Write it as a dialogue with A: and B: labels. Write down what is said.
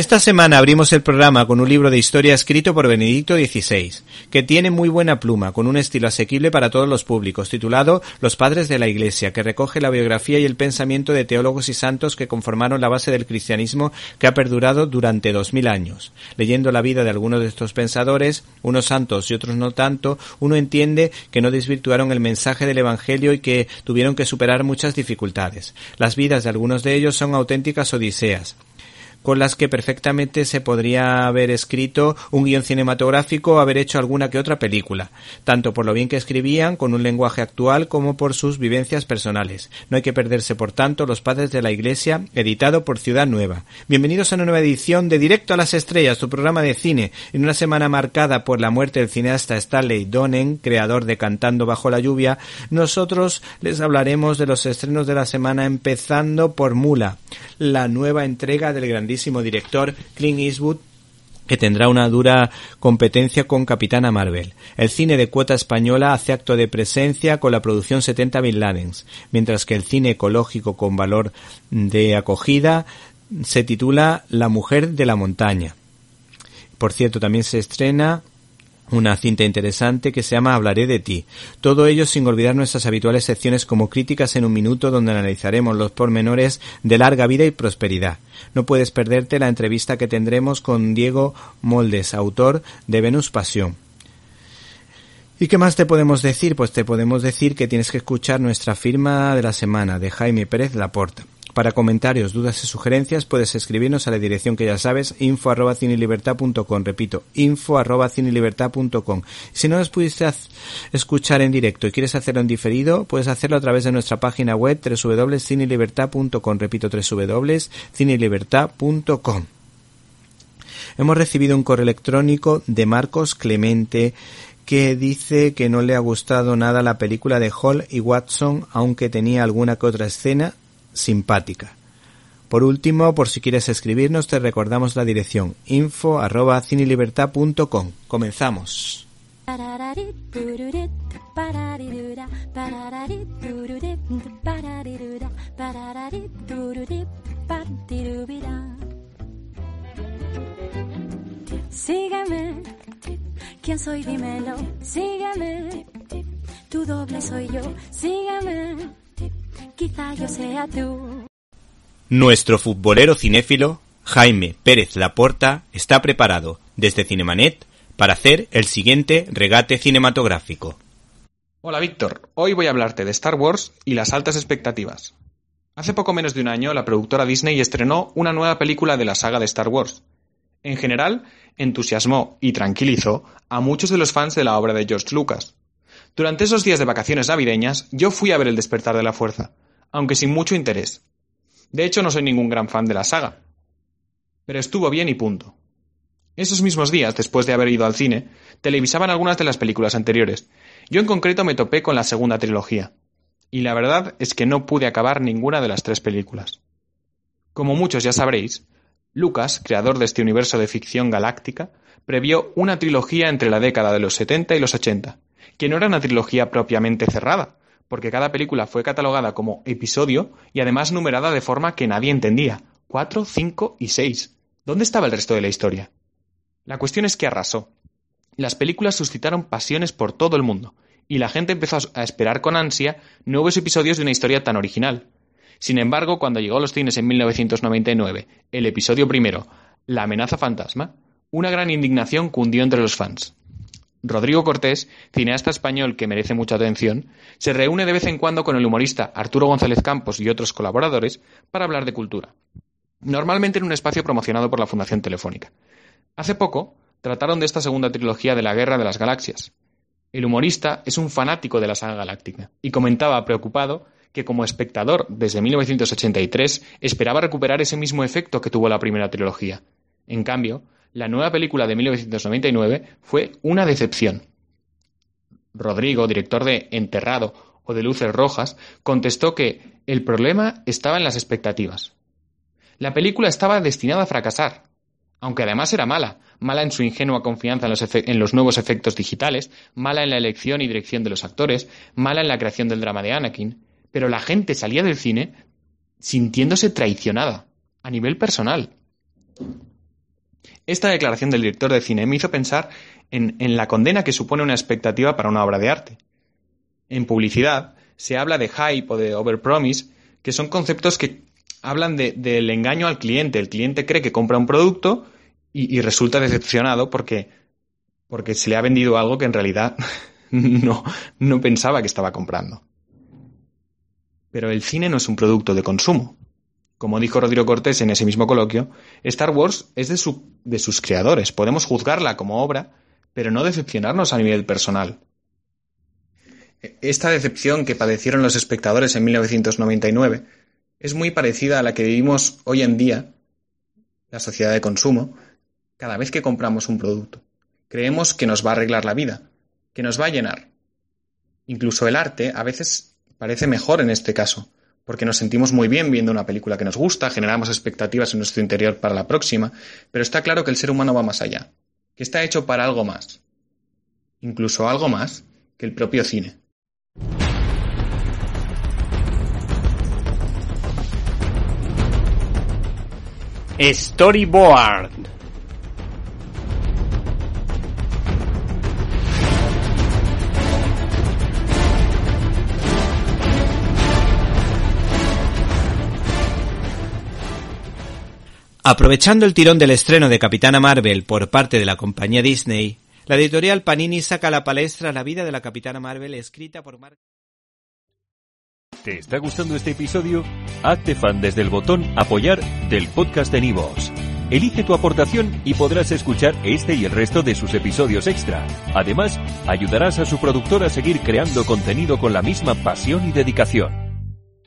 A: Esta semana abrimos el programa con un libro de historia escrito por Benedicto XVI, que tiene muy buena pluma, con un estilo asequible para todos los públicos, titulado Los Padres de la Iglesia, que recoge la biografía y el pensamiento de teólogos y santos que conformaron la base del cristianismo que ha perdurado durante dos mil años. Leyendo la vida de algunos de estos pensadores, unos santos y otros no tanto, uno entiende que no desvirtuaron el mensaje del Evangelio y que tuvieron que superar muchas dificultades. Las vidas de algunos de ellos son auténticas odiseas con las que perfectamente se podría haber escrito un guion cinematográfico o haber hecho alguna que otra película, tanto por lo bien que escribían con un lenguaje actual como por sus vivencias personales. No hay que perderse, por tanto, Los Padres de la Iglesia, editado por Ciudad Nueva. Bienvenidos a una nueva edición de Directo a las Estrellas, tu programa de cine, en una semana marcada por la muerte del cineasta Stanley Donen, creador de Cantando bajo la lluvia. Nosotros les hablaremos de los estrenos de la semana, empezando por Mula, la nueva entrega del grandísimo director Clint Eastwood que tendrá una dura competencia con Capitana Marvel. El cine de cuota española hace acto de presencia con la producción 70 Bin Ladens, mientras que el cine ecológico con valor de acogida se titula La mujer de la montaña. Por cierto, también se estrena una cinta interesante que se llama Hablaré de ti. Todo ello sin olvidar nuestras habituales secciones como críticas en un minuto donde analizaremos los pormenores de larga vida y prosperidad. No puedes perderte la entrevista que tendremos con Diego Moldes, autor de Venus Pasión. ¿Y qué más te podemos decir? Pues te podemos decir que tienes que escuchar nuestra firma de la semana de Jaime Pérez Laporta. Para comentarios, dudas y sugerencias puedes escribirnos a la dirección que ya sabes, info arroba. Repito, info arroba. Si no nos pudiste escuchar en directo y quieres hacerlo en diferido, puedes hacerlo a través de nuestra página web www.cinelibertad.com. Repito, www.cinelibertad.com. Hemos recibido un correo electrónico de Marcos Clemente que dice que no le ha gustado nada la película de Hall y Watson, aunque tenía alguna que otra escena simpática. Por último, por si quieres escribirnos, te recordamos la dirección info arroba. Comenzamos.
B: Sígueme, ¿quién soy? Dímelo. Sígueme, tu doble soy yo. Sígueme, quizá yo sea tú.
A: Nuestro futbolero cinéfilo, Jaime Pérez Laporta, está preparado desde Cinemanet para hacer el siguiente regate cinematográfico.
C: Hola Víctor, hoy voy a hablarte de Star Wars y las altas expectativas. Hace poco menos de un año, la productora Disney estrenó una nueva película de la saga de Star Wars. En general, entusiasmó y tranquilizó a muchos de los fans de la obra de George Lucas. Durante esos días de vacaciones navideñas, yo fui a ver El despertar de la fuerza, aunque sin mucho interés. De hecho, no soy ningún gran fan de la saga. Pero estuvo bien y punto. Esos mismos días, después de haber ido al cine, televisaban algunas de las películas anteriores. Yo en concreto me topé con la segunda trilogía. Y la verdad es que no pude acabar ninguna de las tres películas. Como muchos ya sabréis, Lucas, creador de este universo de ficción galáctica, previó una trilogía entre la década de los 70 y los 80, que no era una trilogía propiamente cerrada, porque cada película fue catalogada como episodio y además numerada de forma que nadie entendía. 4, 5 y 6. ¿Dónde estaba el resto de la historia? La cuestión es que arrasó. Las películas suscitaron pasiones por todo el mundo, y la gente empezó a esperar con ansia nuevos episodios de una historia tan original. Sin embargo, cuando llegó a los cines en 1999 el episodio primero, La amenaza fantasma, una gran indignación cundió entre los fans. Rodrigo Cortés, cineasta español que merece mucha atención, se reúne de vez en cuando con el humorista Arturo González Campos y otros colaboradores para hablar de cultura, normalmente en un espacio promocionado por la Fundación Telefónica. Hace poco trataron de esta segunda trilogía de la Guerra de las Galaxias. El humorista es un fanático de la saga galáctica y comentaba preocupado que como espectador desde 1983 esperaba recuperar ese mismo efecto que tuvo la primera trilogía. En cambio, la nueva película de 1999 fue una decepción. Rodrigo, director de Enterrado o de Luces Rojas, contestó que el problema estaba en las expectativas. La película estaba destinada a fracasar, aunque además era mala, mala en su ingenua confianza en los, en los, nuevos efectos digitales, mala en la elección y dirección de los actores, mala en la creación del drama de Anakin, pero la gente salía del cine sintiéndose traicionada, a nivel personal. Esta declaración del director de cine me hizo pensar en, la condena que supone una expectativa para una obra de arte. En publicidad se habla de hype o de overpromise, que son conceptos que hablan del engaño al cliente. El cliente cree que compra un producto y, y, resulta decepcionado porque, porque se le ha vendido algo que en realidad no, no pensaba que estaba comprando. Pero el cine no es un producto de consumo. Como dijo Rodrigo Cortés en ese mismo coloquio, Star Wars es de, su, de sus creadores. Podemos juzgarla como obra, pero no decepcionarnos a nivel personal. Esta decepción que padecieron los espectadores en 1999 es muy parecida a la que vivimos hoy en día, la sociedad de consumo, cada vez que compramos un producto. Creemos que nos va a arreglar la vida, que nos va a llenar. Incluso el arte a veces parece mejor en este caso, porque nos sentimos muy bien viendo una película que nos gusta, generamos expectativas en nuestro interior para la próxima, pero está claro que el ser humano va más allá, que está hecho para algo más, incluso algo más que el propio cine.
A: Storyboard Aprovechando el tirón del estreno de Capitana Marvel por parte de la compañía Disney, la editorial Panini saca a la palestra la vida de la Capitana Marvel escrita por Mark.
D: ¿Te está gustando este episodio? Hazte fan desde el botón apoyar del podcast de Nivos. Elige tu aportación y podrás escuchar este y el resto de sus episodios extra. Además, ayudarás a su productor a seguir creando contenido con la misma pasión y dedicación.